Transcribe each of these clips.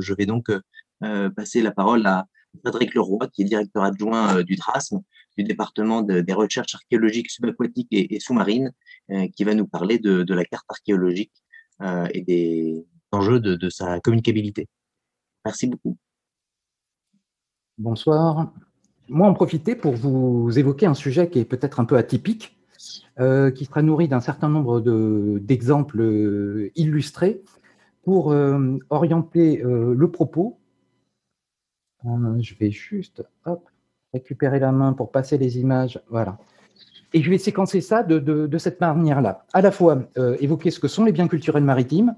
je, vais donc passer la parole à Frédéric Leroy, qui est directeur adjoint du DRASM, du département des recherches archéologiques subaquatiques et, sous-marines, qui va nous parler de, la carte archéologique et des enjeux de sa communicabilité. Merci beaucoup. Bonsoir. Moi, en profiter pour vous évoquer un sujet qui est peut-être un peu atypique, euh, qui sera nourri d'un certain nombre d'exemples euh, illustrés pour euh, orienter le propos. je vais juste récupérer la main pour passer les images. Voilà. Et je vais séquencer ça de, cette manière-là. À la fois évoquer ce que sont les biens culturels maritimes,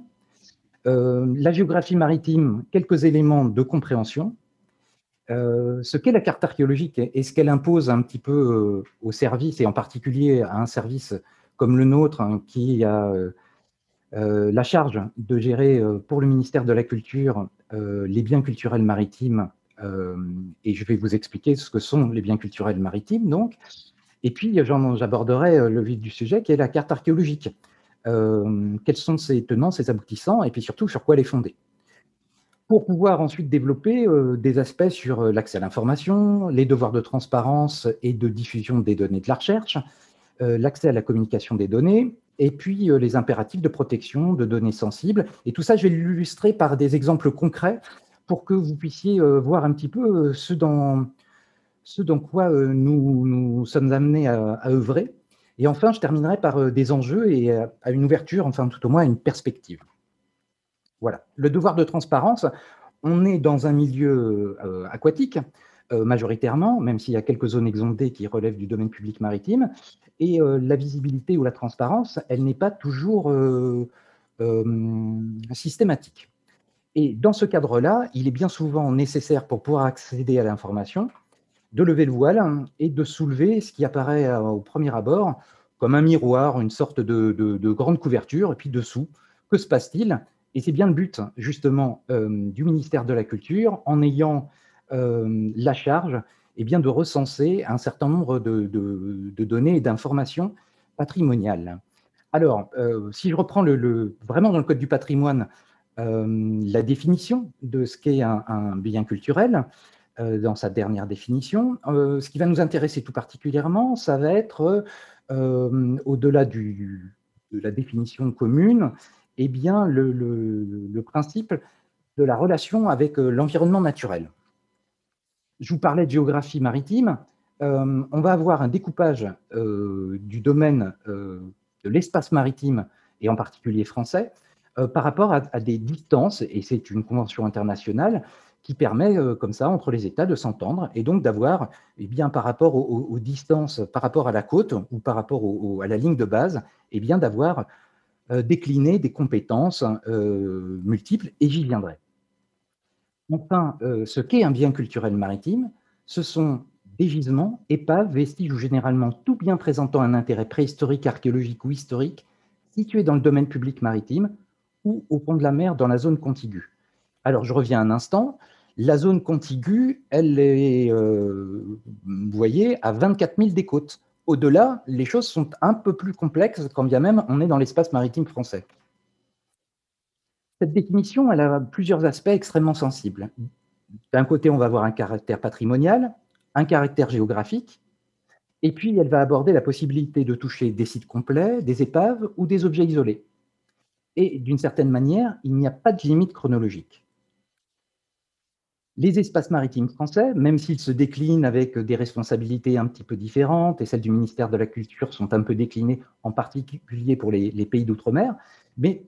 la géographie maritime, quelques éléments de compréhension, euh, ce qu'est la carte archéologique et ce qu'elle impose un petit peu euh, au service, et en particulier à un service comme le nôtre, hein, qui a euh, la charge de gérer pour le ministère de la Culture les biens culturels maritimes, et je vais vous expliquer ce que sont les biens culturels maritimes, donc. Et puis, j'aborderai le vif du sujet, qui est la carte archéologique. quels sont ses tenants, ses aboutissants, et puis surtout sur quoi les fonder? Pour pouvoir ensuite développer euh, des aspects sur euh, l'accès à l'information, les devoirs de transparence et de diffusion des données de la recherche, euh, l'accès à la communication des données, et puis les impératifs de protection de données sensibles. Et tout ça, je vais l'illustrer par des exemples concrets pour que vous puissiez voir un petit peu ce dans, ce dans quoi nous, nous sommes amenés à, œuvrer. Et enfin, je terminerai par des enjeux et à une ouverture, enfin tout au moins à une perspective. Voilà. Le devoir de transparence, on est dans un milieu euh, aquatique, euh, majoritairement, même s'il y a quelques zones exondées qui relèvent du domaine public maritime, et euh, la visibilité ou la transparence, elle n'est pas toujours systématique. Et dans ce cadre-là, il est bien souvent nécessaire pour pouvoir accéder à l'information de lever le voile et de soulever ce qui apparaît au premier abord comme un miroir, une sorte de, de grande couverture, et puis dessous, que se passe-t-il? Et c'est bien le but, justement, euh, du ministère de la Culture, en ayant euh, la charge eh bien, de recenser un certain nombre de, données et d'informations patrimoniales. Alors, euh, si je reprends vraiment dans le Code du patrimoine la définition de ce qu'est un, bien culturel, dans sa dernière définition, ce qui va nous intéresser tout particulièrement, ça va être, au-delà de la définition commune, eh bien, le, principe de la relation avec euh, l'environnement naturel. Je vous parlais de géographie maritime. Euh, on va avoir un découpage euh, du domaine de l'espace maritime, et en particulier français, par rapport à, des distances, et c'est une convention internationale qui permet, comme ça, entre les États de s'entendre, et donc d'avoir, eh bien, par rapport aux, distances, par rapport à la côte, ou par rapport à la ligne de base, eh bien, d'avoir euh, décliner des compétences euh, multiples, et j'y viendrai. Enfin, euh, ce qu'est un bien culturel maritime, ce sont des gisements, épaves, vestiges ou généralement tout bien présentant un intérêt préhistorique, archéologique ou historique, situés dans le domaine public maritime ou au fond de la mer dans la zone contiguë. Alors, je reviens un instant. La zone contiguë, elle est, vous voyez, à 24 000 des côtes. Au-delà, les choses sont un peu plus complexes quand bien même on est dans l'espace maritime français. Cette définition, a plusieurs aspects extrêmement sensibles. D'un côté, on va avoir un caractère patrimonial, un caractère géographique, et puis elle va aborder la possibilité de toucher des sites complets, des épaves ou des objets isolés. Et d'une certaine manière, il n'y a pas de limite chronologique. Les espaces maritimes français, même s'ils se déclinent avec des responsabilités un petit peu différentes, et celles du ministère de la Culture sont un peu déclinées, en particulier pour les, pays d'outre-mer, mais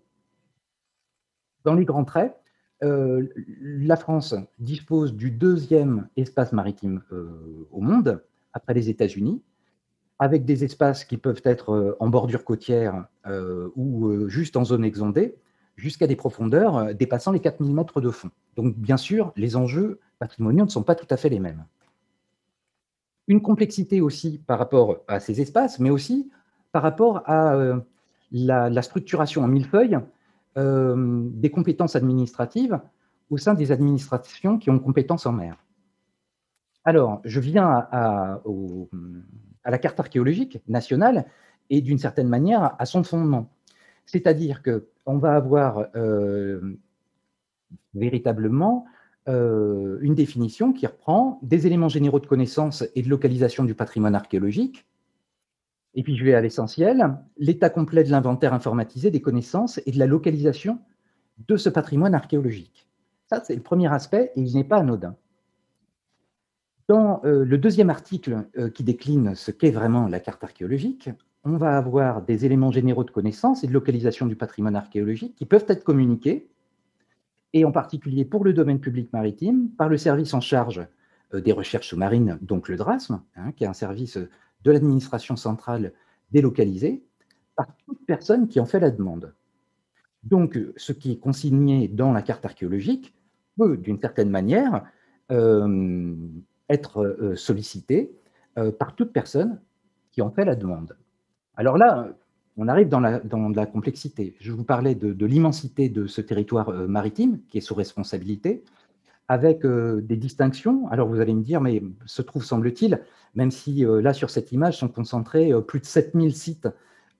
dans les grands traits, euh, la France dispose du deuxième espace maritime euh, au monde, après les États-Unis, avec des espaces qui peuvent être euh, en bordure côtière ou juste en zone exondée, jusqu'à des profondeurs dépassant les 4000 mètres de fond. Donc, bien sûr, les enjeux patrimoniaux ne sont pas tout à fait les mêmes. Une complexité aussi par rapport à ces espaces, mais aussi par rapport à la, structuration en millefeuille euh, des compétences administratives au sein des administrations qui ont compétences en mer. Alors, je viens à, la carte archéologique nationale et d'une certaine manière à son fondement. C'est-à-dire qu'on va avoir euh, véritablement une définition qui reprend des éléments généraux de connaissance et de localisation du patrimoine archéologique. Et puis je vais à l'essentiel, l'état complet de l'inventaire informatisé des connaissances et de la localisation de ce patrimoine archéologique. Ça, c'est le premier aspect et il n'est pas anodin. Dans le deuxième article qui décline ce qu'est vraiment la carte archéologique, on va avoir des éléments généraux de connaissance et de localisation du patrimoine archéologique qui peuvent être communiqués, et en particulier pour le domaine public maritime, par le service en charge euh, des recherches sous-marines, donc le DRASM, hein, qui est un service de l'administration centrale délocalisé, par toute personne qui en fait la demande. Donc, ce qui est consigné dans la carte archéologique peut, d'une certaine manière, euh, être euh, sollicité par toute personne qui en fait la demande. Alors là, on arrive dans la, complexité. Je vous parlais de, l'immensité de ce territoire euh, maritime qui est sous responsabilité, avec euh, des distinctions. Alors vous allez me dire, mais se trouve, semble-t-il, même si euh, là, sur cette image, sont concentrés plus de 7000 sites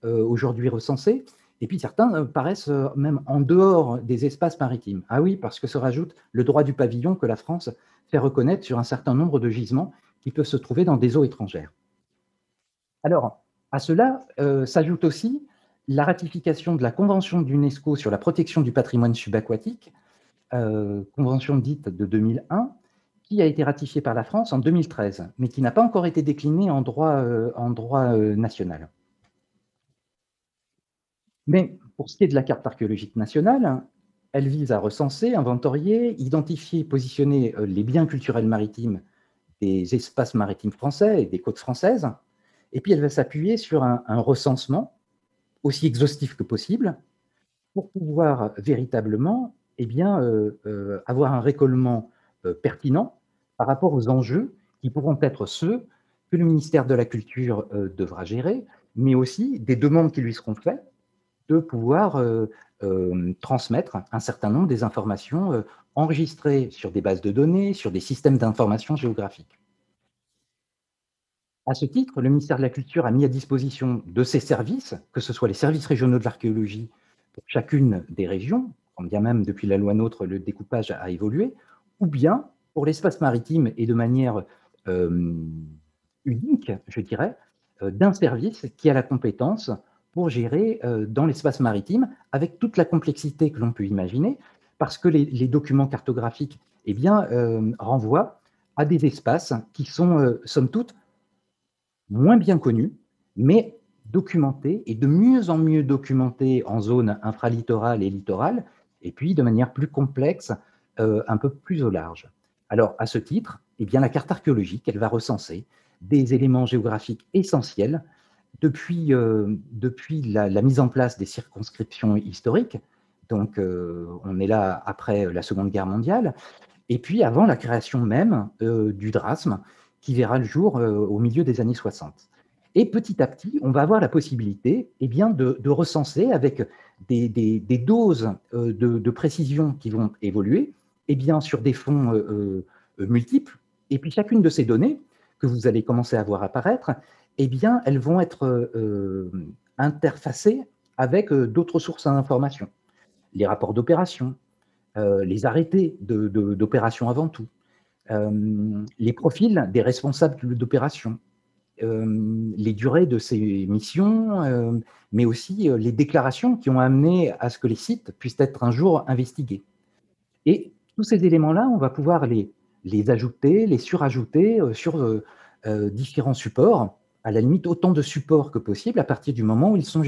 aujourd'hui recensés, et puis certains paraissent même en dehors des espaces maritimes. Ah oui, parce que se rajoute le droit du pavillon que la France fait reconnaître sur un certain nombre de gisements qui peuvent se trouver dans des eaux étrangères. Alors, à cela euh, s'ajoute aussi la ratification de la Convention d'UNESCO sur la protection du patrimoine subaquatique, euh, convention dite de 2001, qui a été ratifiée par la France en 2013, mais qui n'a pas encore été déclinée en droit, euh, en droit national. Mais pour ce qui est de la carte archéologique nationale, elle vise à recenser, inventorier, identifier, positionner les biens culturels maritimes des espaces maritimes français et des côtes françaises, et puis elle va s'appuyer sur un, recensement aussi exhaustif que possible pour pouvoir véritablement eh bien, euh, euh, avoir un récollement euh, pertinent par rapport aux enjeux qui pourront être ceux que le ministère de la Culture devra gérer, mais aussi des demandes qui lui seront faites de pouvoir transmettre un certain nombre des informations enregistrées sur des bases de données, sur des systèmes d'information géographiques. À ce titre, le ministère de la Culture a mis à disposition de ses services, que ce soit les services régionaux de l'archéologie pour chacune des régions, quand bien même depuis la loi NOTRe le découpage a évolué, ou bien pour l'espace maritime et de manière euh, unique, je dirais, euh, d'un service qui a la compétence pour gérer euh, dans l'espace maritime avec toute la complexité que l'on peut imaginer, parce que les, documents cartographiques eh bien, renvoient à des espaces qui sont, somme toute, moins bien connus, mais documentés et de mieux en mieux documentés en zone infralittorale et littorale, et puis de manière plus complexe, euh, un peu plus au large. Alors, à ce titre, eh bien, la carte archéologique, elle va recenser des éléments géographiques essentiels depuis, euh, la, mise en place des circonscriptions historiques, donc euh, on est là après la Seconde Guerre mondiale, et puis avant la création même du DRASM, qui verra le jour au milieu des années 60. Et petit à petit, on va avoir la possibilité eh bien, de, recenser avec des, doses euh, de, précision qui vont évoluer eh bien, sur des fonds euh, multiples. Et puis chacune de ces données que vous allez commencer à voir apparaître, eh bien, elles vont être interfacées avec d'autres sources d'information. Les rapports d'opération, les arrêtés d'opération avant tout, euh, les profils des responsables d'opération, euh, les durées de ces missions, euh, mais aussi les déclarations qui ont amené à ce que les sites puissent être un jour investigués. Et tous ces éléments-là, on va pouvoir les, ajouter, les surajouter sur différents supports, à la limite autant de supports que possible à partir du moment où ils sont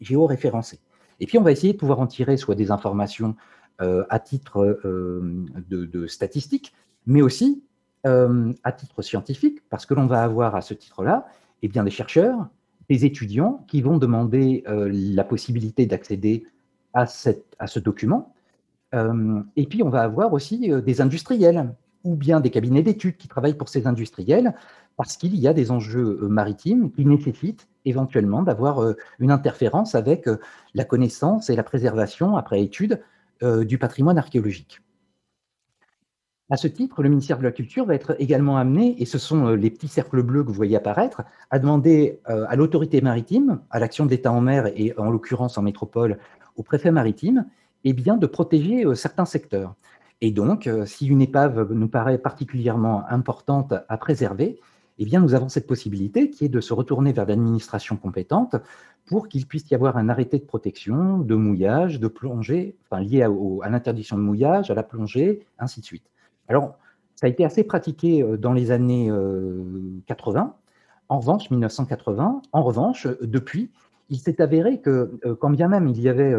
géoréférencés. Et puis on va essayer de pouvoir en tirer soit des informations à titre de statistiques, mais aussi euh, à titre scientifique, parce que l'on va avoir à ce titre-là eh des chercheurs, des étudiants qui vont demander euh, la possibilité d'accéder à, à, ce document. Euh, et puis, on va avoir aussi des industriels ou bien des cabinets d'études qui travaillent pour ces industriels, parce qu'il y a des enjeux maritimes qui nécessitent éventuellement d'avoir une interférence avec la connaissance et la préservation, après étude, du patrimoine archéologique. À ce titre, le ministère de la Culture va être également amené, et ce sont euh, les petits cercles bleus que vous voyez apparaître, à demander euh, à l'autorité maritime, à l'action d'État en mer et en l'occurrence en métropole, au préfet maritime, eh bien, de protéger certains secteurs. Et donc, si une épave nous paraît particulièrement importante à préserver, eh bien, nous avons cette possibilité qui est de se retourner vers l'administration compétente pour qu'il puisse y avoir un arrêté de protection, de mouillage, de plongée, enfin lié à, l'interdiction de mouillage, à la plongée, ainsi de suite. Alors, ça a été assez pratiqué euh, dans les années 80. Euh, en revanche, 1980, en revanche, depuis, il s'est avéré que, euh, quand bien même il y avait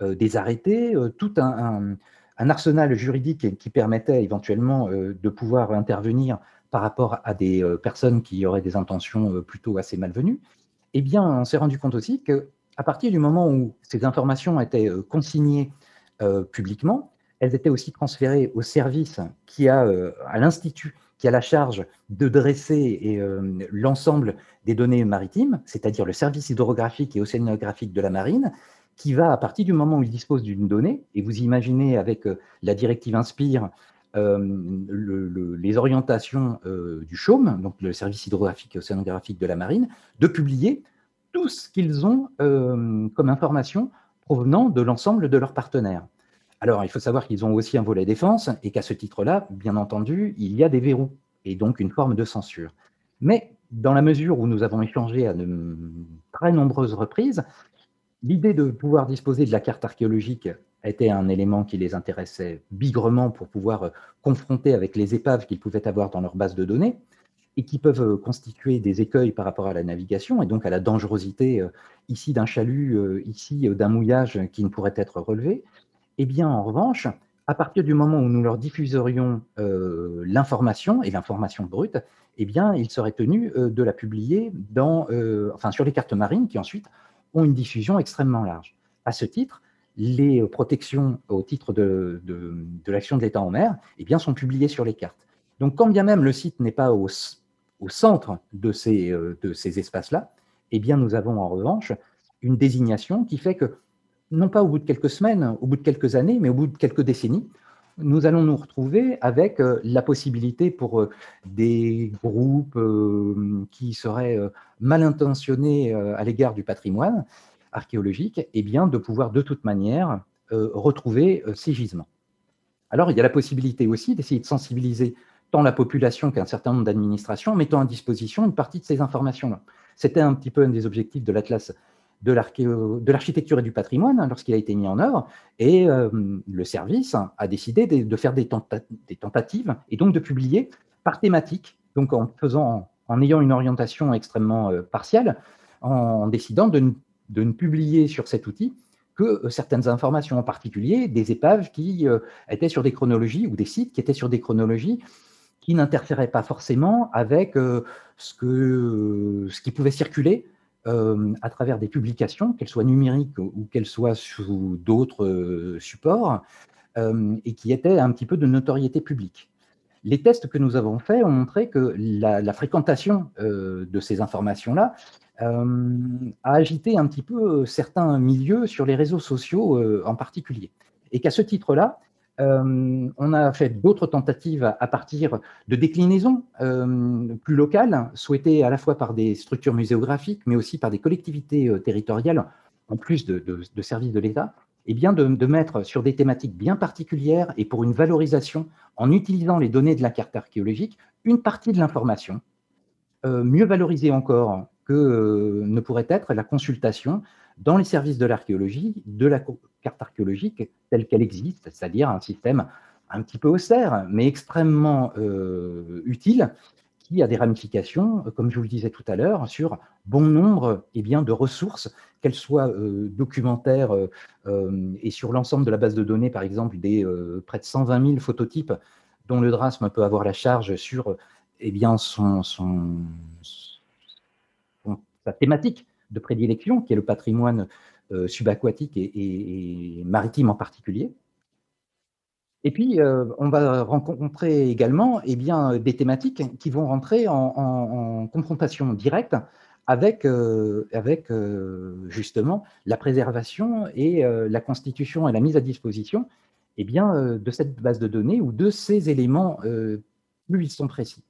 des arrêtés, tout un, arsenal juridique qui permettait éventuellement de pouvoir intervenir par rapport à des euh, personnes qui auraient des intentions euh, plutôt assez malvenues, eh bien, on s'est rendu compte aussi qu'à partir du moment où ces informations étaient euh, consignées publiquement, elles étaient aussi transférées au service qui a, à l'Institut, qui a la charge de dresser l'ensemble des données maritimes, c'est-à-dire le service hydrographique et océanographique de la marine, qui va, à partir du moment où il dispose d'une donnée, et vous imaginez avec la directive Inspire euh, les orientations euh, du CHOM, donc le service hydrographique et océanographique de la marine, de publier tout ce qu'ils ont euh, comme information provenant de l'ensemble de leurs partenaires. Alors, il faut savoir qu'ils ont aussi un volet défense et qu'à ce titre-là, bien entendu, il y a des verrous et donc une forme de censure. Mais dans la mesure où nous avons échangé à de très nombreuses reprises, l'idée de pouvoir disposer de la carte archéologique était un élément qui les intéressait bigrement pour pouvoir euh, confronter avec les épaves qu'ils pouvaient avoir dans leur base de données et qui peuvent euh, constituer des écueils par rapport à la navigation et donc à la dangerosité euh, ici d'un chalut, ici d'un mouillage qui ne pourrait être relevé. Eh bien, en revanche, à partir du moment où nous leur diffuserions l'information et l'information brute, eh bien, ils seraient tenus de la publier dans, enfin, sur les cartes marines qui ensuite ont une diffusion extrêmement large. À ce titre, les protections au titre de, l'action de l'État en mer eh bien, sont publiées sur les cartes. Donc, quand bien même le site n'est pas au, centre de ces, euh, ces espaces-là, eh bien, nous avons en revanche une désignation qui fait que, non pas au bout de quelques semaines, au bout de quelques années, mais au bout de quelques décennies, nous allons nous retrouver avec euh, la possibilité pour euh, des groupes qui seraient mal intentionnés à l'égard du patrimoine, archéologique, eh bien, de pouvoir de toute manière euh, retrouver euh, ces gisements. Alors, il y a la possibilité aussi d'essayer de sensibiliser tant la population qu'un certain nombre d'administrations en mettant à disposition une partie de ces informations-là. C'était un petit peu un des objectifs de l'Atlas de l'architecture et du patrimoine hein, lorsqu'il a été mis en œuvre, et euh, le service a décidé de, faire des, tentatives et donc de publier par thématique, donc en, faisant, en ayant une orientation extrêmement partielle, en décidant de ne de ne publier sur cet outil que euh, certaines informations, en particulier des épaves qui euh, étaient sur des chronologies ou des sites qui étaient sur des chronologies qui n'interféraient pas forcément avec euh, ce, que, ce qui pouvait circuler à travers des publications, qu'elles soient numériques ou qu'elles soient sous d'autres supports, et qui étaient un petit peu de notoriété publique. Les tests que nous avons faits ont montré que la, fréquentation de ces informations-là euh, a agité un petit peu euh, certains milieux sur les réseaux sociaux euh, en particulier. Et qu'à ce titre-là, on a fait d'autres tentatives à, partir de déclinaisons plus locales, souhaitées à la fois par des structures muséographiques, mais aussi par des collectivités territoriales, en plus de, services de l'État, et bien de, de, mettre sur des thématiques bien particulières et pour une valorisation, en utilisant les données de la carte archéologique, une partie de l'information, mieux valorisée encore que euh, ne pourrait être la consultation dans les services de l'archéologie de la carte archéologique telle qu'elle existe, c'est-à-dire un système un petit peu austère, mais extrêmement euh, utile, qui a des ramifications, comme je vous le disais tout à l'heure, sur bon nombre eh bien, de ressources, qu'elles soient euh, documentaires et sur l'ensemble de la base de données, par exemple, des près de 120 000 phototypes dont le DRASM peut avoir la charge sur eh bien, son, son, sa thématique de prédilection, qui est le patrimoine euh, subaquatique et, maritime en particulier. Et puis, euh, on va rencontrer également eh bien, des thématiques qui vont rentrer en, confrontation directe avec, euh, avec justement la préservation et la constitution et la mise à disposition eh bien, de cette base de données ou de ces éléments plus ils sont précis.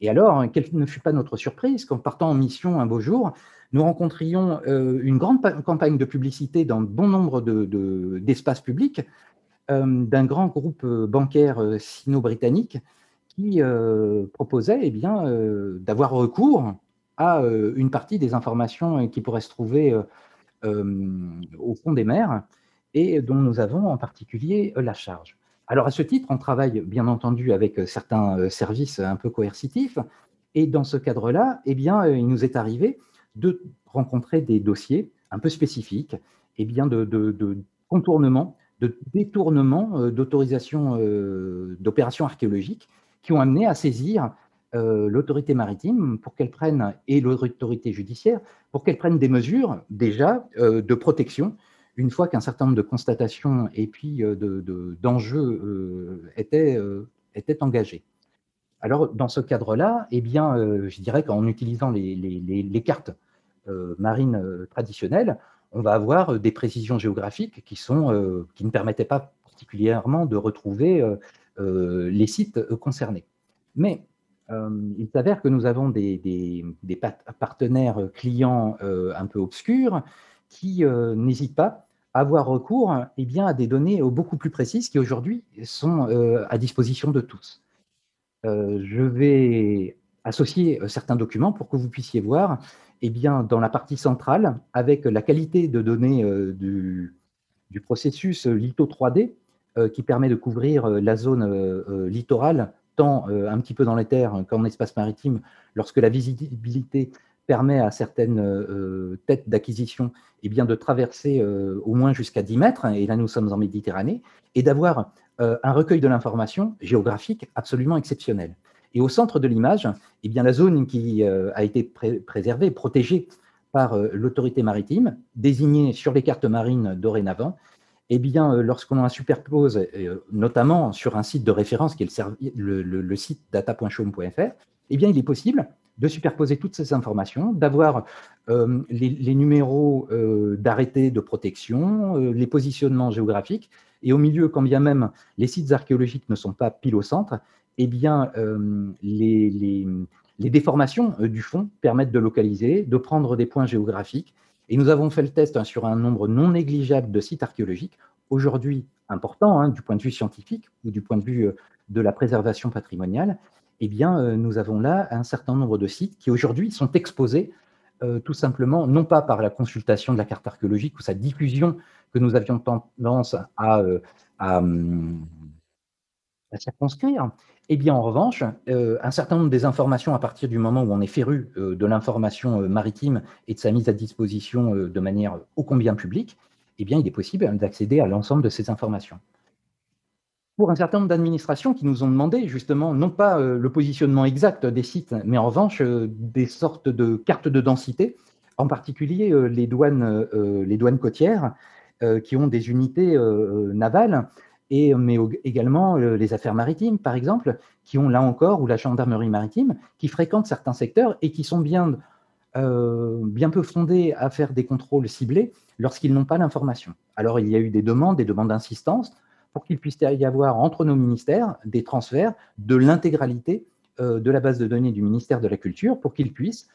Et alors, quelle ne fut pas notre surprise qu'en partant en mission un beau jour, nous rencontrions une grande campagne de publicité dans bon nombre d'espaces publics d'un grand groupe bancaire sino-britannique qui proposait eh d'avoir recours à une partie des informations qui pourraient se trouver au fond des mers et dont nous avons en particulier la charge. Alors à ce titre, on travaille bien entendu avec certains services un peu coercitifs. Et dans ce cadre-là, eh bien, il nous est arrivé de rencontrer des dossiers un peu spécifiques eh bien de, de contournement, de détournement d'autorisation d'opérations archéologiques qui ont amené à saisir euh, l'autorité maritime pour qu'elle prenne, et l'autorité judiciaire, pour qu'elle prenne des mesures déjà euh, de protection une fois qu'un certain nombre de constatations et puis euh, d'enjeux étaient, étaient engagés. Alors, dans ce cadre-là, eh bien, je dirais qu'en utilisant les, les, cartes marines traditionnelles, on va avoir des précisions géographiques qui, sont, qui ne permettaient pas particulièrement de retrouver les sites concernés. Mais euh, il s'avère que nous avons des, partenaires clients euh, un peu obscurs qui euh, n'hésitent pas avoir recours eh bien, à des données beaucoup plus précises qui aujourd'hui sont à disposition de tous. je vais associer certains documents pour que vous puissiez voir eh bien, dans la partie centrale, avec la qualité de données du, du, processus LITO 3D, qui permet de couvrir la zone littorale tant euh, un petit peu dans les terres qu'en espace maritime, lorsque la visibilité permet à certaines euh, têtes d'acquisition eh bien, de traverser euh, au moins jusqu'à 10 mètres, et là nous sommes en Méditerranée, et d'avoir un recueil de l'information géographique absolument exceptionnel. Et au centre de l'image, eh bien, la zone qui a été préservée, protégée par l'autorité maritime, désignée sur les cartes marines dorénavant, eh bien, euh, lorsqu'on la superpose, euh, notamment sur un site de référence qui est le, site data.chaume.fr, eh bien, il est possible de superposer toutes ces informations, d'avoir euh, les, numéros d'arrêtés de protection, les positionnements géographiques, et au milieu, quand bien même les sites archéologiques ne sont pas pile au centre, eh bien, les, déformations du fond permettent de localiser, de prendre des points géographiques et nous avons fait le test hein, sur un nombre non négligeable de sites archéologiques, aujourd'hui importants hein, du point de vue scientifique ou du point de vue euh, de la préservation patrimoniale. Eh bien, euh, nous avons là un certain nombre de sites qui aujourd'hui sont exposés euh, tout simplement, non pas par la consultation de la carte archéologique ou sa diffusion que nous avions tendance à, à, à circonscrire, eh bien, en revanche, euh, un certain nombre des informations, à partir du moment où on est féru euh, de l'information euh, maritime et de sa mise à disposition de manière ô combien publique, eh bien, il est possible d'accéder à l'ensemble de ces informations. Pour un certain nombre d'administrations qui nous ont demandé justement, non pas le positionnement exact des sites, mais en revanche, des sortes de cartes de densité, en particulier les douanes, les douanes côtières, qui ont des unités navales et, mais également euh, les affaires maritimes, par exemple, qui ont là encore, ou la gendarmerie maritime, qui fréquentent certains secteurs et qui sont bien, euh, bien peu fondés à faire des contrôles ciblés lorsqu'ils n'ont pas l'information. Alors, il y a eu des demandes, des demandes d'insistance pour qu'il puisse y avoir entre nos ministères des transferts de l'intégralité euh, de la base de données du ministère de la Culture pour qu'ils puissent,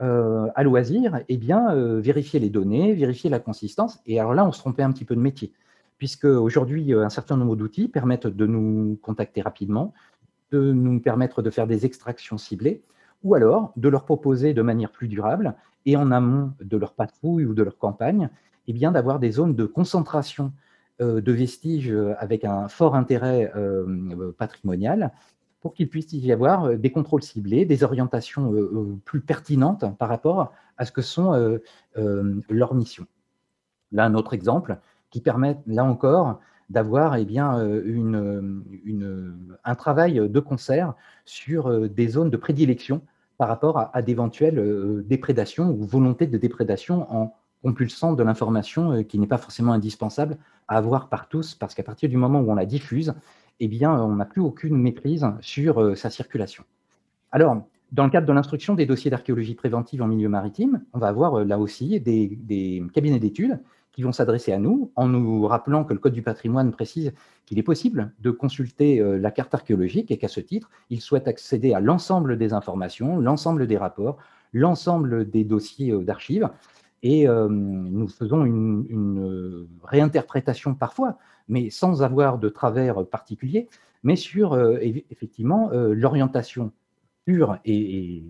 à loisir, eh bien, vérifier les données, vérifier la consistance. Et alors là, on se trompait un petit peu de métier puisque aujourd'hui, euh, un certain nombre d'outils permettent de nous contacter rapidement, de nous permettre de faire des extractions ciblées, ou alors de leur proposer de manière plus durable, et en amont de leur patrouille ou de leur campagne, eh bien d'avoir des zones de concentration euh, de vestiges euh, avec un fort intérêt patrimonial, pour qu'il puisse y avoir des contrôles ciblés, des orientations plus pertinentes par rapport à ce que sont leurs missions. Là, un autre exemple, qui permettent, là encore, d'avoir eh euh, un travail de concert sur euh, des zones de prédilection par rapport à, d'éventuelles euh, déprédations ou volontés de déprédation en compulsant de l'information qui n'est pas forcément indispensable à avoir par tous, parce qu'à partir du moment où on la diffuse, eh bien, on n'a plus aucune maîtrise sur sa circulation. Alors, dans le cadre de l'instruction des dossiers d'archéologie préventive en milieu maritime, on va avoir là aussi des, des cabinets d'études qui vont s'adresser à nous en nous rappelant que le Code du patrimoine précise qu'il est possible de consulter euh, la carte archéologique et qu'à ce titre, ils souhaitent accéder à l'ensemble des informations, l'ensemble des rapports, l'ensemble des dossiers euh, d'archives. Et euh, nous faisons une, réinterprétation parfois, mais sans avoir de travers particulier, mais sur effectivement l'orientation pure et,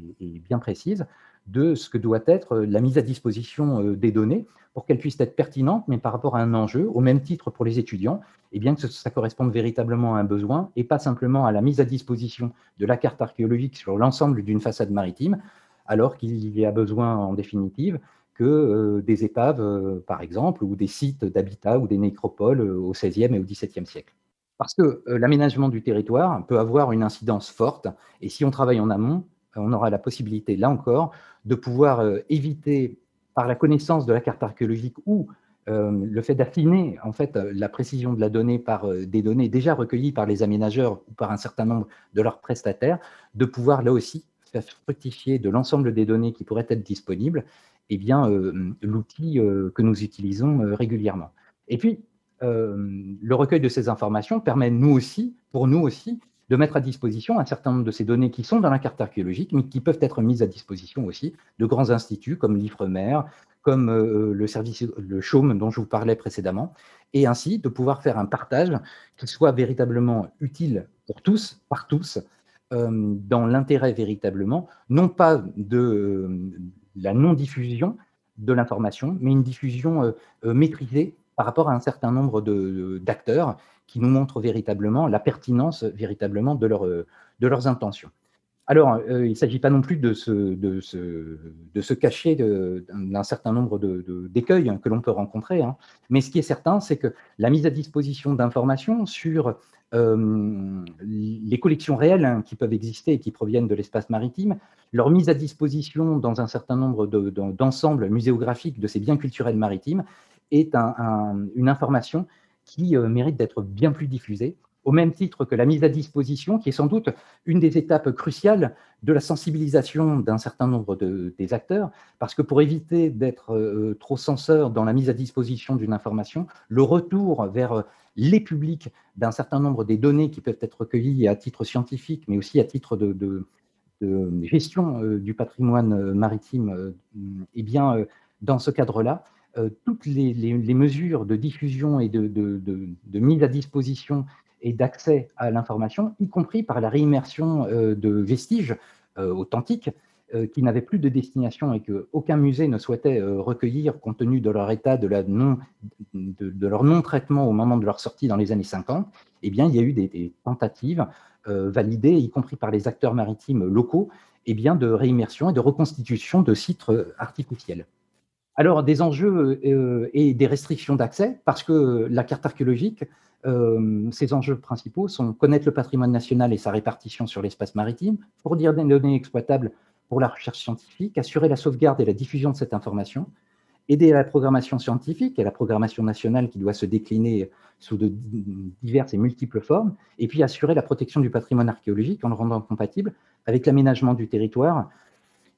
bien précise de ce que doit être la mise à disposition des données pour qu'elles puissent être pertinentes, mais par rapport à un enjeu, au même titre pour les étudiants, et bien que ça corresponde véritablement à un besoin et pas simplement à la mise à disposition de la carte archéologique sur l'ensemble d'une façade maritime, alors qu'il y a besoin en définitive que euh, des épaves, euh, par exemple, ou des sites d'habitat ou des nécropoles euh, au XVIe et au XVIIe siècle. Parce que l'aménagement du territoire peut avoir une incidence forte, et si on travaille en amont, on aura la possibilité, là encore, de pouvoir éviter par la connaissance de la carte archéologique ou le fait d'affiner en fait la précision de la donnée par des données déjà recueillies par les aménageurs ou par un certain nombre de leurs prestataires, de pouvoir là aussi faire fructifier de l'ensemble des données qui pourraient être disponibles, eh bien euh, l'outil que nous utilisons régulièrement. Et puis le recueil de ces informations permet nous aussi, pour nous aussi, de mettre à disposition un certain nombre de ces données qui sont dans la carte archéologique, mais qui peuvent être mises à disposition aussi de grands instituts comme l'IFREMER, comme euh, le service, le CHAUME dont je vous parlais précédemment, et ainsi de pouvoir faire un partage qui soit véritablement utile pour tous, par tous, euh, dans l'intérêt véritablement, non pas de euh, la non-diffusion de l'information, mais une diffusion maîtrisée par rapport à un certain nombre d'acteurs qui nous montrent véritablement la pertinence véritablement de, leur, de leurs intentions. Alors, euh, il ne s'agit pas non plus de se, de de cacher d'un certain nombre d'écueils que l'on peut rencontrer, hein. mais ce qui est certain, c'est que la mise à disposition d'informations sur euh, les collections réelles hein, qui peuvent exister et qui proviennent de l'espace maritime, leur mise à disposition dans un certain nombre d'ensembles muséographiques de ces biens culturels maritimes est une information qui euh, mérite d'être bien plus diffusée, au même titre que la mise à disposition, qui est sans doute une des étapes cruciales de la sensibilisation d'un certain nombre de, des acteurs, parce que pour éviter d'être euh, trop censeur dans la mise à disposition d'une information, le retour vers les publics d'un certain nombre des données qui peuvent être recueillies à titre scientifique, mais aussi à titre de, de, gestion euh, du patrimoine maritime, eh bien, dans ce cadre-là, euh, toutes les, mesures de diffusion et de, mise à disposition et d'accès à l'information, y compris par la réimmersion euh, de vestiges euh, authentiques qui n'avaient plus de destination et qu'aucun musée ne souhaitait recueillir compte tenu de leur état, de, leur non-traitement au moment de leur sortie dans les années 50, eh bien, il y a eu des, tentatives validées, y compris par les acteurs maritimes locaux, eh bien, de réimmersion et de reconstitution de sites artificiels. Alors, des enjeux euh, et des restrictions d'accès, parce que la carte archéologique, euh, ses enjeux principaux sont connaître le patrimoine national et sa répartition sur l'espace maritime, fournir des données exploitables pour la recherche scientifique, assurer la sauvegarde et la diffusion de cette information, aider à la programmation scientifique et la programmation nationale qui doit se décliner sous de diverses et multiples formes, et puis assurer la protection du patrimoine archéologique en le rendant compatible avec l'aménagement du territoire.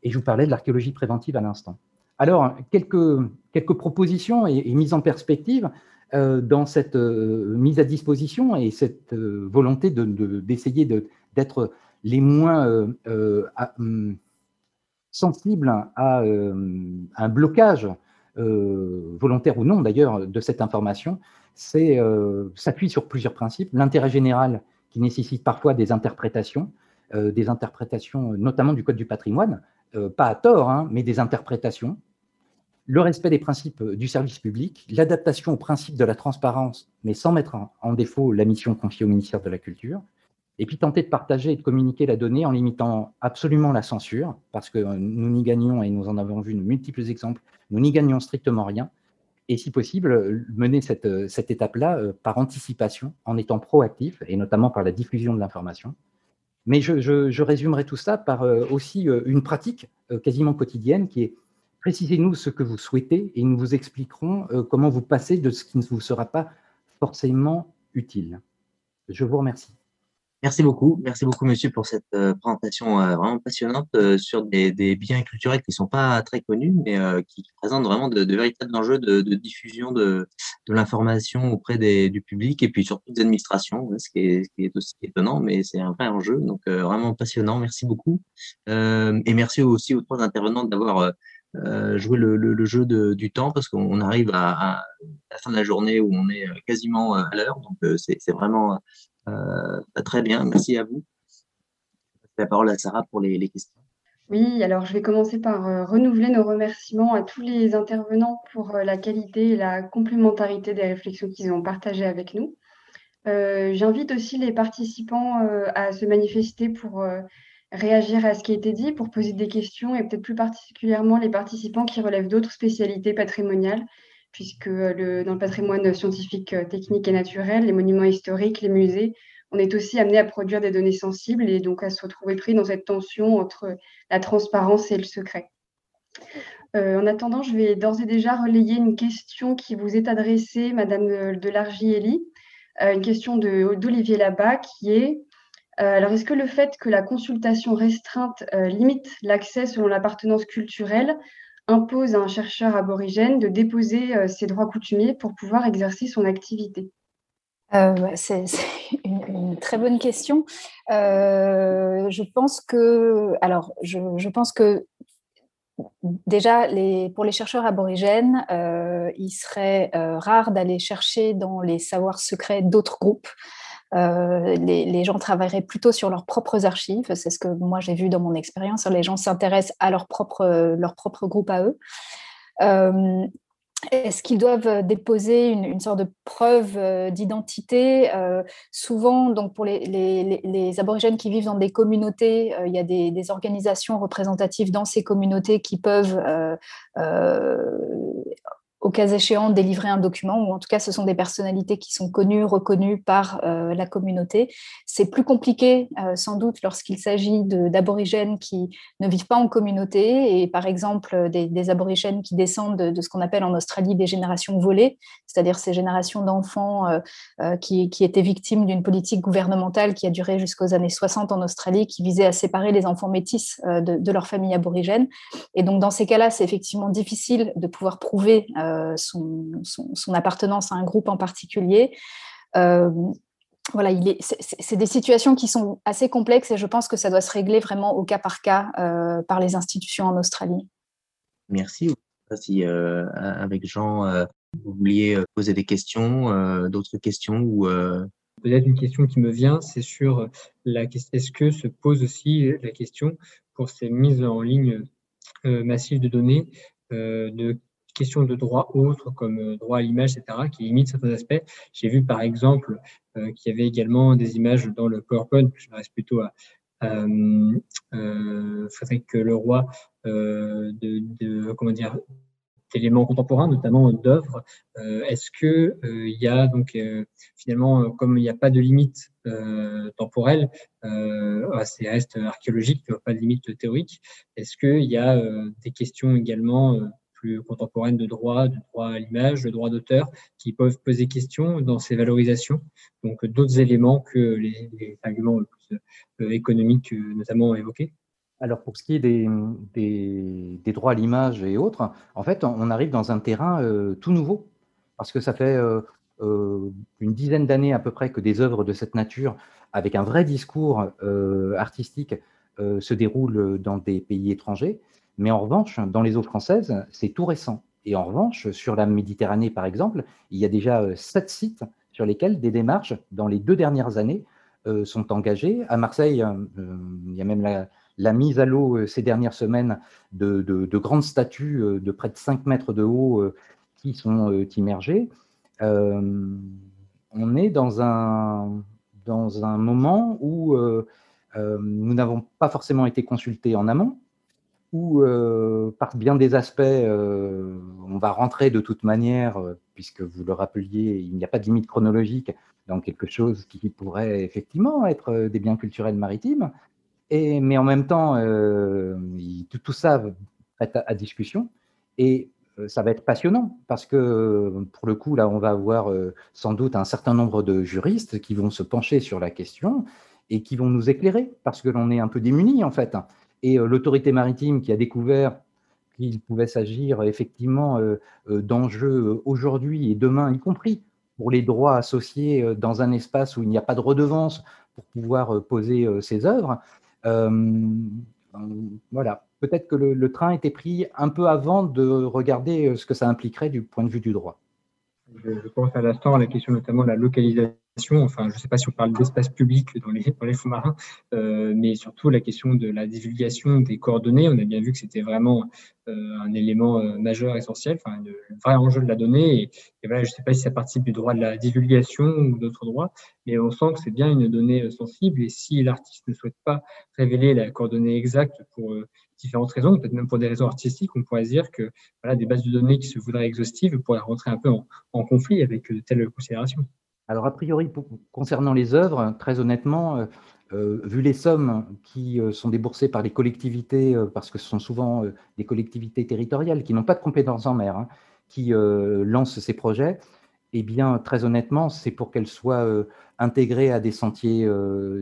Et je vous parlais de l'archéologie préventive à l'instant. Alors, quelques, propositions et, mises en perspective euh, dans cette euh, mise à disposition et cette euh, volonté d'essayer de, d'être les moins hum, sensibles à, un blocage, volontaire ou non d'ailleurs, de cette information, c'est s'appuie sur plusieurs principes. L'intérêt général qui nécessite parfois des interprétations, des interprétations notamment du Code du patrimoine, pas à tort, hein, mais des interprétations le respect des principes euh, du service public, l'adaptation aux principes de la transparence, mais sans mettre en, défaut la mission confiée au ministère de la Culture, et puis tenter de partager et de communiquer la donnée en limitant absolument la censure, parce que nous n'y gagnons, et nous en avons vu de multiples exemples, nous n'y gagnons strictement rien, et si possible, mener cette, euh, étape-là euh, par anticipation, en étant proactif, et notamment par la diffusion de l'information. Mais je, résumerai tout ça par aussi une pratique quasiment quotidienne qui est Précisez-nous ce que vous souhaitez et nous vous expliquerons euh, comment vous passez de ce qui ne vous sera pas forcément utile. Je vous remercie. Merci beaucoup, merci beaucoup monsieur pour cette euh, présentation euh, vraiment passionnante sur des, biens culturels qui ne sont pas très connus, mais qui, présentent vraiment de, véritables enjeux de, diffusion de, l'information auprès du public et puis surtout des administrations, ce, qui est, aussi étonnant, mais c'est un vrai enjeu, donc vraiment passionnant. Merci beaucoup et merci aussi aux trois intervenants d'avoir joué le, jeu du temps parce qu'on arrive à, la fin de la journée où on est quasiment à l'heure, donc c'est vraiment euh, très bien, merci à vous. La parole à Sarah pour les, questions. Oui, alors je vais commencer par euh, renouveler nos remerciements à tous les intervenants pour euh, la qualité et la complémentarité des réflexions qu'ils ont partagées avec nous. J'invite aussi les participants à se manifester pour réagir à ce qui a été dit, pour poser des questions et peut-être plus particulièrement les participants qui relèvent d'autres spécialités patrimoniales puisque le, dans le patrimoine scientifique, euh, technique et naturel, les monuments historiques, les musées, on est aussi amené à produire des données sensibles et donc à se retrouver pris dans cette tension entre la transparence et le secret. Euh, en attendant, je vais d'ores et déjà relayer une question qui vous est adressée, Madame de Largielli, euh, une question d'Olivier Labat qui est alors, est-ce que le fait que la consultation restreinte limite l'accès selon l'appartenance culturelle impose à un chercheur aborigène de déposer euh, ses droits coutumiers pour pouvoir exercer son activité? Euh, c'est une, très bonne question. Euh, je pense que, alors, je, pense que déjà, pour les chercheurs aborigènes, il serait rare d'aller chercher dans les savoirs secrets d'autres groupes. Euh, les, gens travailleraient plutôt sur leurs propres archives. C'est ce que moi j'ai vu dans mon expérience. Les gens s'intéressent à leur propre, leur propre groupe à eux. Euh, est-ce qu'ils doivent déposer une, sorte de preuve euh, d'identité? Souvent, donc pour les, les, aborigènes qui vivent dans des communautés, il y a des, organisations représentatives dans ces communautés qui peuvent cas échéant, délivrer un document, ou en tout cas, ce sont des personnalités qui sont connues, reconnues par euh, la communauté. C'est plus compliqué, euh, sans doute, lorsqu'il s'agit d'aborigènes qui ne vivent pas en communauté, et par exemple, des, aborigènes qui descendent de, ce qu'on appelle en Australie des générations volées, c'est-à-dire ces générations d'enfants euh, qui, étaient victimes d'une politique gouvernementale qui a duré jusqu'aux années 60 en Australie, qui visait à séparer les enfants métis de, leur famille aborigène. Et donc, dans ces cas-là, c'est effectivement difficile de pouvoir prouver son, appartenance à un groupe en particulier. Euh, voilà, c'est des situations qui sont assez complexes et je pense que ça doit se régler vraiment au cas par cas euh, par les institutions en Australie. Merci. Si avec Jean, vous vouliez poser des questions, d'autres questions ou Peut-être une question qui me vient, c'est sur la est-ce que se pose aussi la question pour ces mises en ligne massives de données de questions de droits autres comme euh, droit à l'image, etc., qui limitent certains aspects. J'ai vu par exemple euh, qu'il y avait également des images dans le PowerPoint, je reste plutôt à, euh, Frédéric Leroy, de, comment dire, d'éléments contemporains, notamment d'œuvres. Est-ce que il y a donc finalement, comme il n'y a pas de limite temporelle à ces restes archéologiques, pas de limite théorique, est-ce qu'il y a des questions également plus contemporaines de droit, de droit à l'image, de droit d'auteur, qui peuvent poser question dans ces valorisations. Donc d'autres éléments que les, arguments euh, économiques euh, notamment évoqués. Alors pour ce qui est des, droits à l'image et autres, en fait, on arrive dans un terrain euh, tout nouveau, parce que ça fait une dizaine d'années à peu près que des œuvres de cette nature, avec un vrai discours artistique, se déroulent dans des pays étrangers. Mais en revanche, dans les eaux françaises, c'est tout récent. Et en revanche, sur la Méditerranée, par exemple, il y a déjà euh, sept sites sur lesquels des démarches, dans les deux dernières années, euh, sont engagées. À Marseille, euh, il y a même la, mise à l'eau ces dernières semaines de, grandes statues de près de 5 mètres de haut qui sont immergées. on est dans un, dans un moment où nous n'avons pas forcément été consultés en amont, où, euh, par bien des aspects, euh, on va rentrer de toute manière, euh, puisque vous le rappeliez, il n'y a pas de limite chronologique dans quelque chose qui pourrait effectivement être des biens culturels maritimes, et, mais en même temps, tout, ça va être à, discussion, et ça va être passionnant, parce que pour le coup, là, on va avoir sans doute un certain nombre de juristes qui vont se pencher sur la question, et qui vont nous éclairer parce que l'on est un peu démunis en fait. Et l'autorité maritime qui a découvert qu'il pouvait s'agir effectivement d'enjeux aujourd'hui et demain, y compris pour les droits associés dans un espace où il n'y a pas de redevance pour pouvoir poser ses œuvres. voilà, peut-être que le, train était pris un peu avant de regarder ce que ça impliquerait du point de vue du droit. Je, pense à l'instant à la question notamment de la localisation enfin, je ne sais pas si on parle d'espace public dans les, fonds marins, euh, mais surtout la question de la divulgation des coordonnées. On a bien vu que c'était vraiment euh, un élément euh, majeur, essentiel, enfin, le, vrai enjeu de la donnée. Et, voilà, je ne sais pas si ça participe du droit de la divulgation ou d'autres droits, mais on sent que c'est bien une donnée sensible. Et si l'artiste ne souhaite pas révéler la coordonnée exacte pour différentes raisons, peut-être même pour des raisons artistiques, on pourrait dire que voilà, des bases de données qui se voudraient exhaustives pourraient rentrer un peu en conflit avec de telles considérations. Alors, a priori, concernant les œuvres, très honnêtement, euh, euh, vu les sommes qui euh, sont déboursées par les collectivités, parce que ce sont souvent des collectivités territoriales qui n'ont pas de compétences en mer, hein, qui lancent ces projets, eh bien, très honnêtement, c'est pour qu'elles soient intégrées à des sentiers,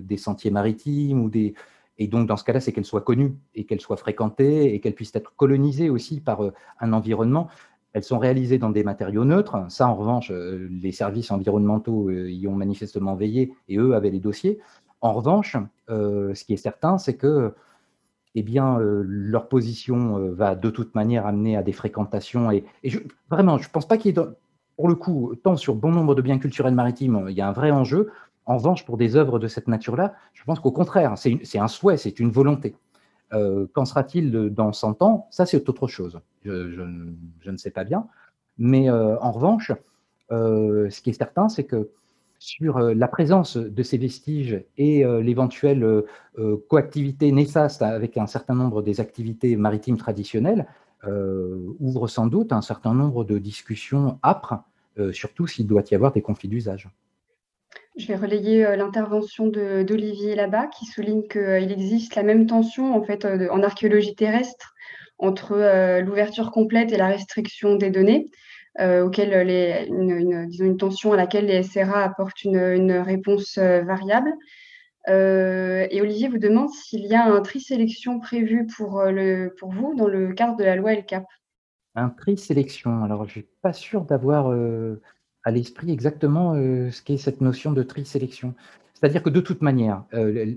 des sentiers maritimes ou des, et donc, dans ce cas-là, c'est qu'elles soient connues et qu'elles soient fréquentées et qu'elles puissent être colonisées aussi par un environnement. Elles sont réalisées dans des matériaux neutres. Ça, en revanche, euh, les services environnementaux euh, y ont manifestement veillé et eux avaient les dossiers. En revanche, euh, ce qui est certain, c'est que eh leur position va de toute manière amener à des fréquentations. Et, vraiment, je ne pense pas qu'il y ait, pour le coup, tant sur bon nombre de biens culturels maritimes, il y a un vrai enjeu. En revanche, pour des œuvres de cette nature-là, je pense qu'au contraire, c'est un souhait, c'est une volonté. Euh, qu'en sera-t-il dans 100 ans? Ça, c'est autre chose. Je, ne sais pas bien. Mais euh, en revanche, euh, ce qui est certain, c'est que sur la présence de ces vestiges et l'éventuelle coactivité néfaste avec un certain nombre des activités maritimes traditionnelles, ouvre sans doute un certain nombre de discussions âpres, surtout s'il doit y avoir des conflits d'usage. Je vais relayer euh, l'intervention d'Olivier là-bas qui souligne qu'il euh, existe la même tension en fait euh, en archéologie terrestre entre l'ouverture complète et la restriction des données, une, tension à laquelle les SRA apportent une, réponse variable. et Olivier vous demande s'il y a un tri sélection prévu pour vous dans le cadre de la loi LCAP. Un tri sélection. Alors, je ne suis pas sûr d'avoir à l'esprit exactement euh, ce qu'est cette notion de tri-sélection. C'est-à-dire que de toute manière, euh,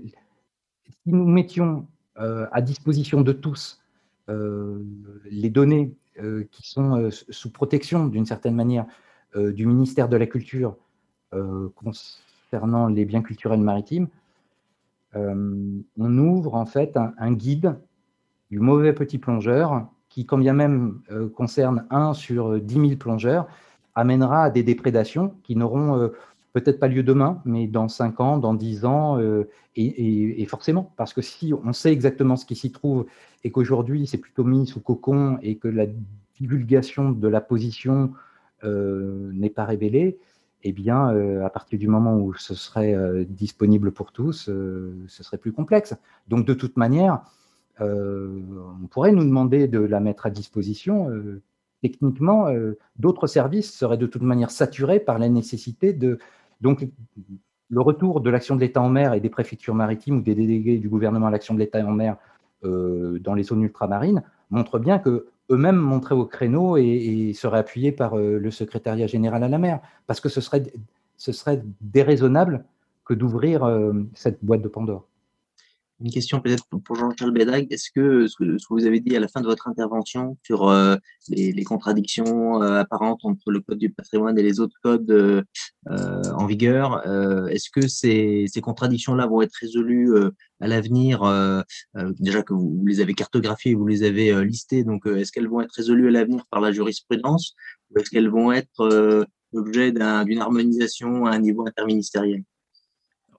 si nous mettions euh, à disposition de tous les données qui sont sous protection d'une certaine manière du ministère de la Culture concernant les biens culturels maritimes, on ouvre en fait un, guide du mauvais petit plongeur qui, quand bien même concerne un sur 10 000 plongeurs, amènera à des déprédations qui n'auront euh, peut-être pas lieu demain, mais dans 5 ans, dans 10 ans, euh, et, forcément, parce que si on sait exactement ce qui s'y trouve et qu'aujourd'hui c'est plutôt mis sous cocon et que la divulgation de la position euh, n'est pas révélée, eh bien, à partir du moment où ce serait disponible pour tous, ce serait plus complexe. Donc, de toute manière, on pourrait nous demander de la mettre à disposition techniquement, euh, d'autres services seraient de toute manière saturés par la nécessité de... Donc, le retour de l'action de l'État en mer et des préfectures maritimes ou des délégués du gouvernement à l'action de l'État en mer euh, dans les zones ultramarines montre bien que eux-mêmes montraient au créneau et, seraient appuyés par euh, le secrétariat général à la mer, parce que ce serait, ce serait déraisonnable que d'ouvrir cette boîte de Pandore. Une question peut-être pour Jean-Charles Bédag. Est-ce que, ce que vous avez dit à la fin de votre intervention sur euh, les, contradictions euh, apparentes entre le code du patrimoine et les autres codes euh, en vigueur, est-ce que ces, ces contradictions-là vont être résolues à l'avenir Déjà que vous, les avez cartographiées, vous les avez listées, donc est-ce qu'elles vont être résolues à l'avenir par la jurisprudence ou est-ce qu'elles vont être l'objet d'une harmonisation à un niveau interministériel?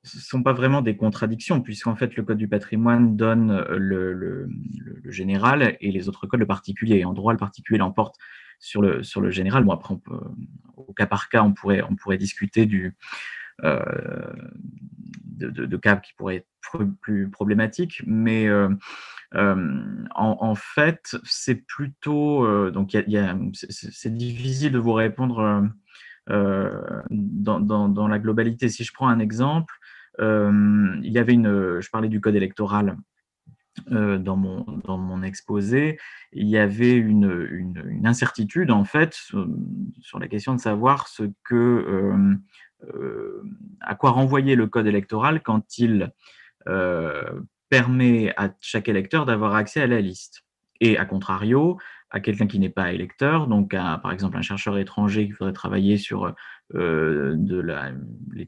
Ne sont pas vraiment des contradictions, puisqu'en fait, le Code du patrimoine donne euh, le, général et les autres codes le particulier. En droit, le particulier l'emporte sur le, sur le général. Bon, après, au cas par cas, on pourrait, on pourrait discuter du, euh, de, cas qui pourraient être plus problématiques, mais euh, en, fait, c'est plutôt. donc, c'est difficile de vous répondre. dans, dans, la globalité. Si je prends un exemple, il y avait une, je parlais du code électoral dans, mon, dans mon exposé, il y avait une, une, incertitude en fait sur, la question de savoir ce que, à quoi renvoyer le code électoral quand il permet à chaque électeur d'avoir accès à la liste. Et à contrario, à quelqu'un qui n'est pas électeur, donc par exemple un chercheur étranger qui faudrait travailler sur euh, de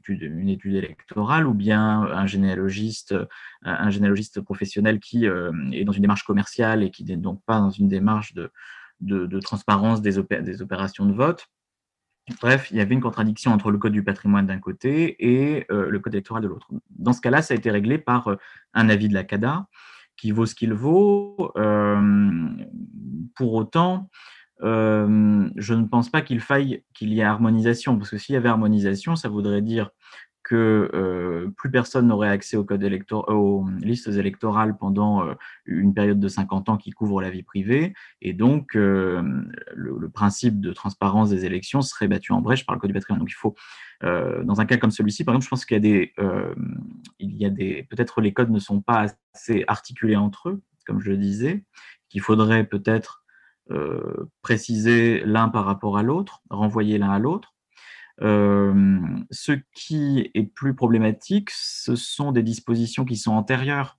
une étude électorale, ou bien un généalogiste, un généalogiste professionnel qui euh, est dans une démarche commerciale et qui n'est donc pas dans une démarche de, transparence des, des opérations de vote. Bref, il y avait une contradiction entre le code du patrimoine d'un côté et euh, le code électoral de l'autre. Dans ce cas-là, ça a été réglé par un avis de la CADA vaut ce qu'il vaut. Euh, pour autant, euh, je ne pense pas qu'il faille qu'il y ait harmonisation, parce que s'il y avait harmonisation, ça voudrait dire euh, plus personne n'aurait accès au code aux listes électorales pendant une période de 50 ans qui couvre la vie privée, et donc le, principe de transparence des élections serait battu en brèche par le code du patrimoine. Donc il faut, dans un cas comme celui-ci, par exemple, je pense qu'il y a des, il y a des, peut-être les codes ne sont pas assez articulés entre eux, comme je le disais, qu'il faudrait peut-être euh, préciser l'un par rapport à l'autre, renvoyer l'un à l'autre. Ce qui est plus problématique, ce sont des dispositions qui sont antérieures,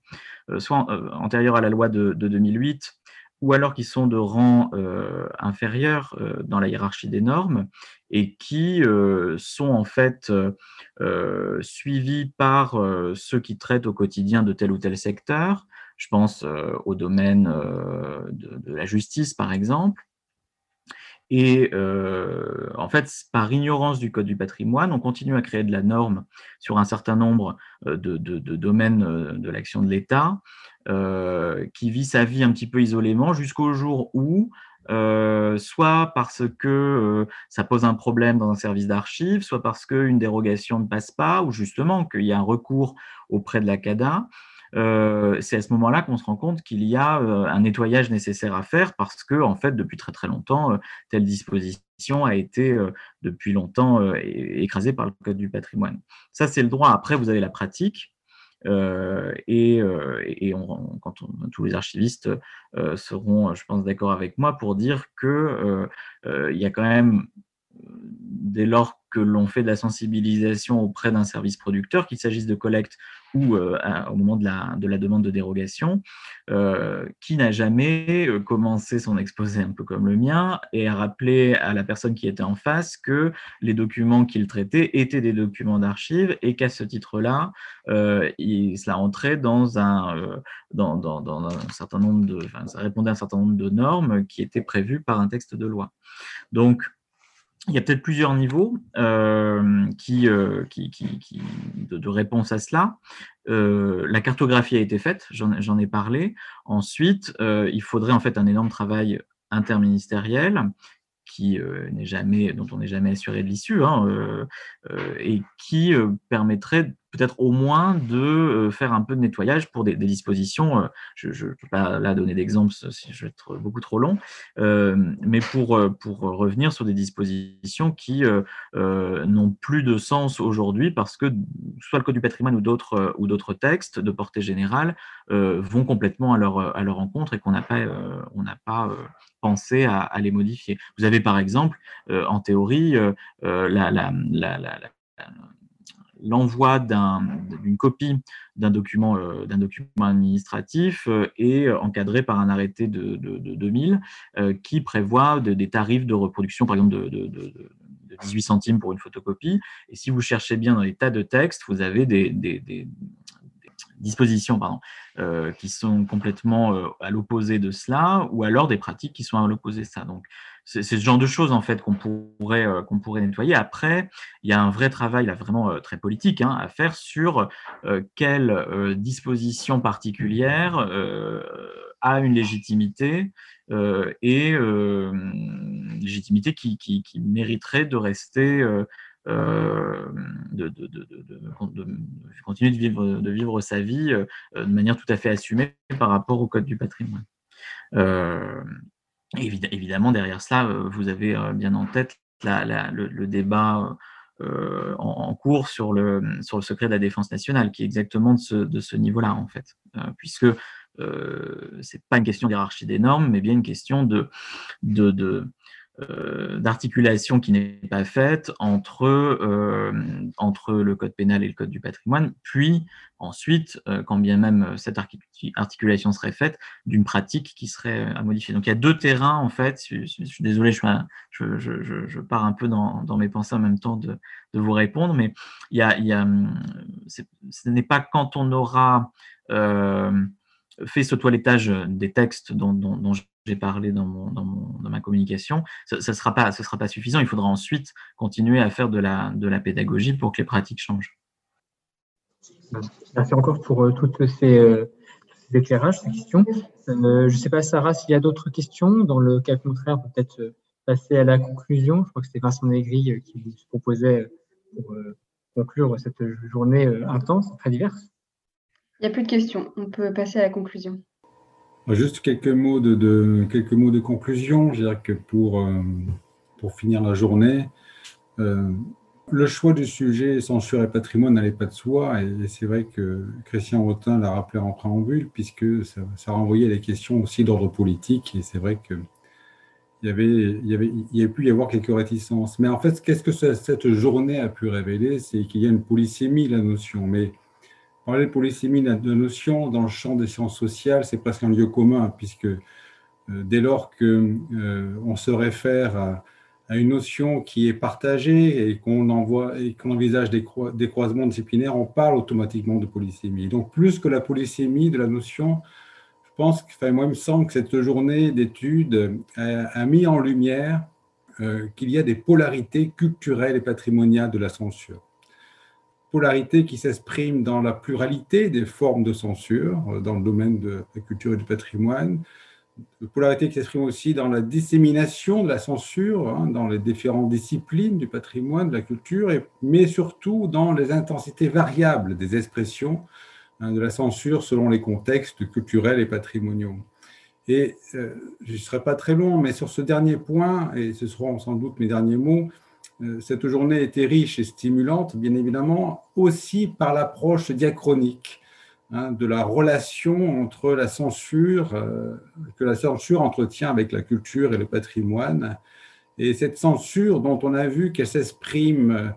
soit antérieures à la loi de, 2008, ou alors qui sont de rang inférieur dans la hiérarchie des normes et qui sont en fait suivies par ceux qui traitent au quotidien de tel ou tel secteur, je pense au domaine de, la justice, par exemple. Et euh, en fait, par ignorance du Code du patrimoine, on continue à créer de la norme sur un certain nombre de, domaines de l'action de l'État, qui vit sa vie un petit peu isolément jusqu'au jour où, soit parce que ça pose un problème dans un service d'archives, soit parce qu'une dérogation ne passe pas, ou justement qu'il y a un recours auprès de la CADA, euh, c'est à ce moment-là qu'on se rend compte qu'il y a euh, un nettoyage nécessaire à faire parce que, en fait, depuis très très longtemps, euh, telle disposition a été depuis longtemps écrasée par le Code du patrimoine. Ça, c'est le droit. Après, vous avez la pratique. et, quand tous les archivistes seront, je pense, d'accord avec moi pour dire qu'il y a quand même dès lors que l'on fait de la sensibilisation auprès d'un service producteur, qu'il s'agisse de collecte ou euh, au moment de la, de la, demande de dérogation, euh, qui n'a jamais euh, commencé son exposé un peu comme le mien et a rappelé à la personne qui était en face que les documents qu'il traitait étaient des documents d'archives et qu'à ce titre-là, cela entrait dans un, certain nombre de, ça répondait à un certain nombre de normes qui étaient prévues par un texte de loi. Donc, il y a peut-être plusieurs niveaux euh, qui, euh, de, réponse à cela. Euh, la cartographie a été faite, j'en ai parlé. Ensuite, il faudrait en fait un énorme travail interministériel qui n'est jamais, dont on n'est jamais assuré de l'issue, hein, et qui permettrait peut-être au moins de faire un peu de nettoyage pour des, dispositions. je ne peux pas là donner d'exemple, si je vais être beaucoup trop long, mais pour, pour revenir sur des dispositions qui n'ont plus de sens aujourd'hui parce que soit le Code du patrimoine ou d'autres ou d'autres textes de portée générale vont complètement à leur, à leur encontre et qu'on n'a pas, on n'a pas penser à, les modifier. Vous avez par exemple, euh, en théorie, euh, euh, l'envoi d'une copie d'un document, document administratif est encadré par un arrêté de, 2000 qui prévoit des tarifs de reproduction, par exemple de, 18 centimes pour une photocopie. Et si vous cherchez bien dans les tas de textes, vous avez des, dispositions euh, qui sont complètement euh, à l'opposé de cela, ou alors des pratiques qui sont à l'opposé de ça. Donc, c'est ce genre de choses en fait qu'on pourrait euh, qu'on pourrait nettoyer. Après, il y a un vrai travail là vraiment très politique hein, à faire sur quelle disposition particulière a une légitimité et légitimité qui, qui, mériterait de rester euh, de, de, de, de, continuer de vivre, de vivre sa vie euh, de manière tout à fait assumée par rapport au code du patrimoine. Euh, évidemment, derrière cela, vous avez bien en tête le, débat en, cours sur le, secret de la défense nationale, qui est exactement de ce, ce niveau-là, en fait, puisque euh, c'est pas une question d'hierarchie des normes, mais bien une question de, euh, d'articulation qui n'est pas faite entre, euh, entre le code pénal et le code du patrimoine, puis ensuite, euh, quand bien même cette articulation serait faite, d'une pratique qui serait à modifier. Donc il y a deux terrains, en fait, je, suis désolé, je, pars un peu dans, mes pensées en même temps de, vous répondre, mais il y a, a, ce n'est pas quand on aura fait ce toilettage des textes dont, dont, j'ai parlé dans, mon, dans, mon, dans, ma communication, ce ne sera, pas, ce sera pas suffisant. Il faudra ensuite continuer à faire de la, de la pédagogie pour que les pratiques changent. Merci encore pour euh, toutes ces, euh, ces, éclairages, ces questions. Euh, je ne sais pas, Sarah, s'il y a d'autres questions. Dans le cas contraire, peut-être passer à la conclusion. Je crois que c'était Vincent Negri qui vous proposait pour conclure cette journée intense, très diverse. Il n'y a plus de questions. On peut passer à la conclusion. Juste quelques mots de, quelques mots de conclusion. Je dirais que pour, euh, pour finir la journée, euh, le choix du sujet censure et patrimoine n'allait pas de soi. Et, c'est vrai que Christian Rotin l'a rappelé en préambule, puisque ça, renvoyait à des questions aussi d'ordre politique. Et c'est vrai que il y avait, y avait, y a pu y avoir quelques réticences. Mais en fait, qu'est-ce que cette journée a pu révéler? C'est qu'il y a une polysémie, la notion. Mais Parler de polysémie de notion dans le champ des sciences sociales, c'est presque un lieu commun, puisque euh, dès lors qu'on euh, se réfère à, une notion qui est partagée et qu'on envisage des, des, croisements disciplinaires, on parle automatiquement de polysémie. Donc, plus que la polysémie de la notion, je pense que, enfin, moi, il me semble que cette journée d'études a, mis en lumière euh, qu'il y a des polarités culturelles et patrimoniales de la censure polarité qui s'exprime dans la pluralité des formes de censure euh, dans le domaine de la culture et du patrimoine, polarité qui s'exprime aussi dans la dissémination de la censure, hein, dans les différentes disciplines du patrimoine, de la culture, mais surtout dans les intensités variables des expressions hein, de la censure selon les contextes culturels et patrimoniaux. Et euh, je ne serai pas très long, mais sur ce dernier point, et ce seront sans doute mes derniers mots, cette journée était riche et stimulante, bien évidemment, aussi par l'approche diachronique hein, de la relation entre la censure, euh, que la censure entretient avec la culture et le patrimoine. Et cette censure dont on a vu qu'elle s'exprime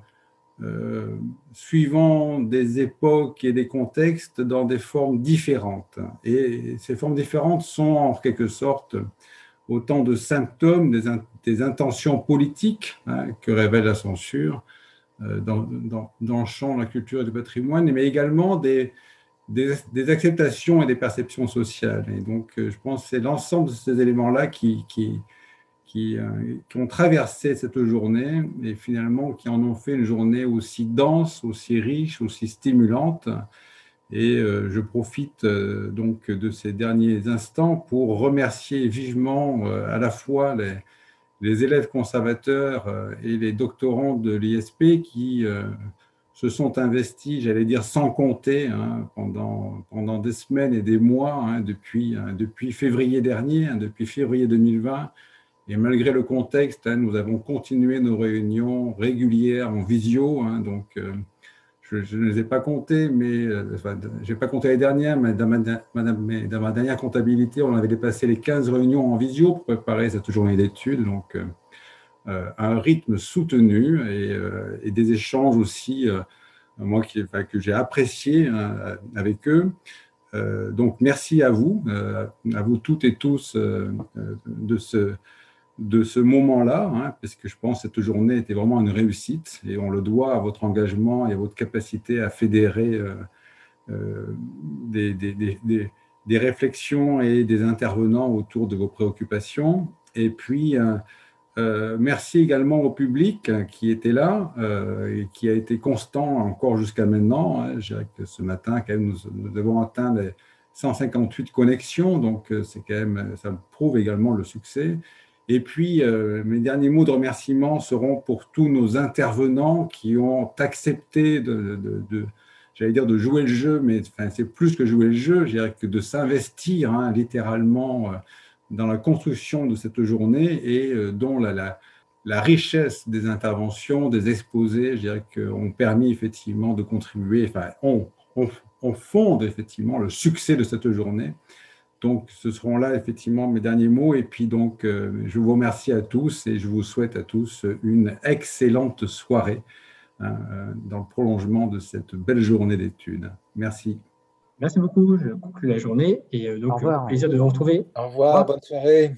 euh, suivant des époques et des contextes dans des formes différentes. Et ces formes différentes sont en quelque sorte autant de symptômes des, intentions politiques hein, que révèle la censure euh, dans, le champ de la culture et du patrimoine, mais également des, des, acceptations et des perceptions sociales. Et donc, euh, je pense que c'est l'ensemble de ces éléments-là qui, qui, qui, euh, qui, ont traversé cette journée et finalement qui en ont fait une journée aussi dense, aussi riche, aussi stimulante. Et je profite donc de ces derniers instants pour remercier vivement à la fois les, les élèves conservateurs et les doctorants de l'ISP qui se sont investis, j'allais dire sans compter, hein, pendant, pendant des semaines et des mois, hein, depuis, hein, depuis février dernier, depuis février 2020. Et malgré le contexte, nous avons continué nos réunions régulières en visio. donc, je, ne les ai pas comptés, mais euh, je n'ai pas compté les dernières, mais dans ma, dernière comptabilité, on avait dépassé les 15 réunions en visio pour préparer cette journée d'études. Donc, euh, euh, un rythme soutenu et, des échanges aussi, moi, qui, que j'ai apprécié hein, avec eux. donc, merci à vous, à vous toutes et tous de ce de ce moment-là, hein, parce que je pense que cette journée était vraiment une réussite et on le doit à votre engagement et à votre capacité à fédérer euh, euh, des, réflexions et des intervenants autour de vos préoccupations. Et puis, euh, merci également au public qui était là et qui a été constant encore jusqu'à maintenant. Hein. Je dirais que ce matin, quand même, nous, nous devons atteindre les 158 connexions, donc c'est quand même, ça prouve également le succès. Et puis, euh, mes derniers mots de remerciement seront pour tous nos intervenants qui ont accepté de, j'allais dire de jouer le jeu, mais enfin, c'est plus que jouer le jeu, je dirais que de s'investir hein, littéralement euh, dans la construction de cette journée et euh, dont la, richesse des interventions, des exposés, je dirais ont permis effectivement de contribuer, enfin, on, on, fonde effectivement le succès de cette journée. Donc, ce seront là effectivement mes derniers mots. Et puis, donc, euh, je vous remercie à tous et je vous souhaite à tous une excellente soirée hein, euh, dans le prolongement de cette belle journée d'études. Merci. Merci beaucoup. Je conclue la journée et euh, donc, plaisir de vous retrouver. Au revoir, bonne soirée.